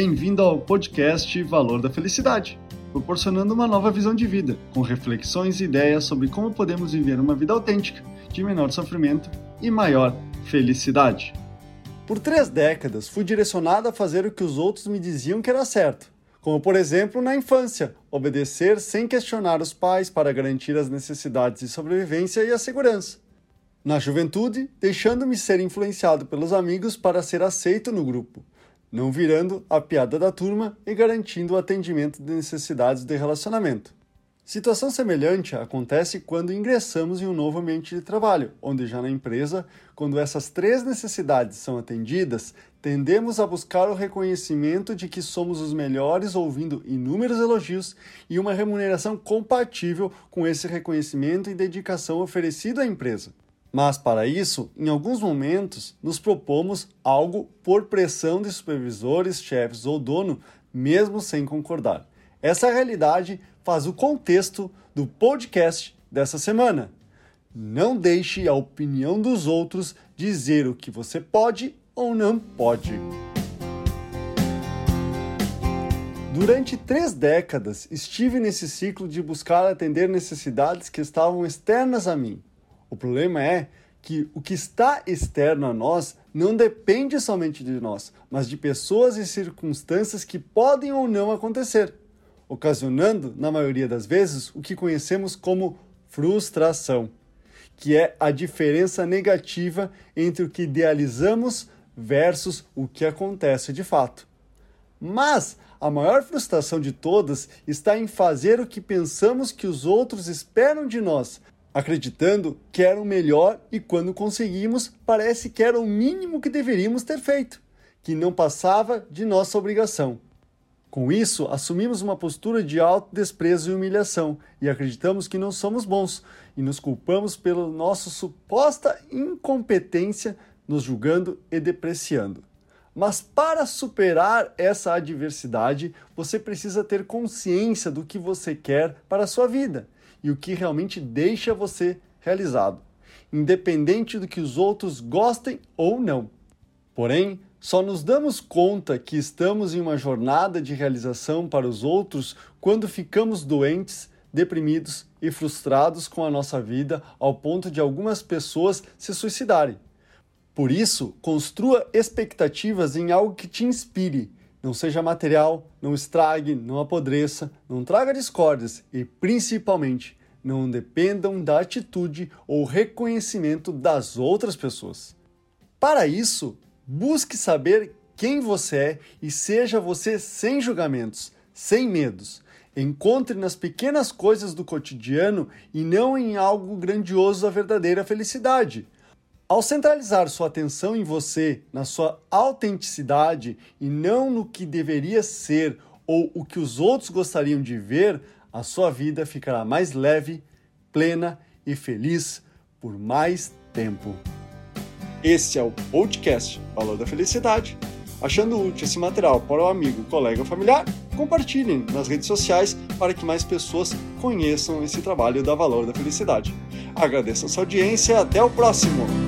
Bem-vindo ao podcast Valor da Felicidade, proporcionando uma nova visão de vida, com reflexões e ideias sobre como podemos viver uma vida autêntica, de menor sofrimento e maior felicidade. Por três décadas, fui direcionado a fazer o que os outros me diziam que era certo, como por exemplo na infância, obedecer sem questionar os pais para garantir as necessidades de sobrevivência e a segurança. Na juventude, deixando-me ser influenciado pelos amigos para ser aceito no grupo, não virando a piada da turma e garantindo o atendimento de necessidades de relacionamento. Situação semelhante acontece quando ingressamos em um novo ambiente de trabalho, onde já na empresa, quando essas três necessidades são atendidas, tendemos a buscar o reconhecimento de que somos os melhores, ouvindo inúmeros elogios e uma remuneração compatível com esse reconhecimento e dedicação oferecido à empresa. Mas para isso, em alguns momentos, nos propomos algo por pressão de supervisores, chefes ou dono, mesmo sem concordar. Essa realidade faz o contexto do podcast dessa semana. Não deixe a opinião dos outros dizer o que você pode ou não pode. Durante três décadas estive nesse ciclo de buscar atender necessidades que estavam externas a mim o problema é que o que está externo a nós não depende somente de nós, mas de pessoas e circunstâncias que podem ou não acontecer, ocasionando, na maioria das vezes, o que conhecemos como frustração, que é a diferença negativa entre o que idealizamos versus o que acontece de fato. Mas a maior frustração de todas está em fazer o que pensamos que os outros esperam de nós, acreditando que era o melhor e quando conseguimos, parece que era o mínimo que deveríamos ter feito, que não passava de nossa obrigação. Com isso, assumimos uma postura de autodesprezo e humilhação e acreditamos que não somos bons e nos culpamos pela nossa suposta incompetência, nos julgando e depreciando. Mas para superar essa adversidade, você precisa ter consciência do que você quer para a sua vida e o que realmente deixa você realizado, independente do que os outros gostem ou não. Porém, só nos damos conta que estamos em uma jornada de realização para os outros quando ficamos doentes, deprimidos e frustrados com a nossa vida ao ponto de algumas pessoas se suicidarem. Por isso, construa expectativas em algo que te inspire. Não seja material, não estrague, não apodreça, não traga discórdias e, principalmente, não dependam da atitude ou reconhecimento das outras pessoas. Para isso, busque saber quem você é e seja você sem julgamentos, sem medos. Encontre nas pequenas coisas do cotidiano e não em algo grandioso a verdadeira felicidade. Ao centralizar sua atenção em você, na sua autenticidade e não no que deveria ser ou o que os outros gostariam de ver, a sua vida ficará mais leve, plena e feliz por mais tempo. Esse é o podcast Valor da Felicidade. Achando útil esse material para o amigo, colega ou familiar, compartilhem nas redes sociais para que mais pessoas conheçam esse trabalho da Valor da Felicidade. Agradeço a sua audiência e até o próximo!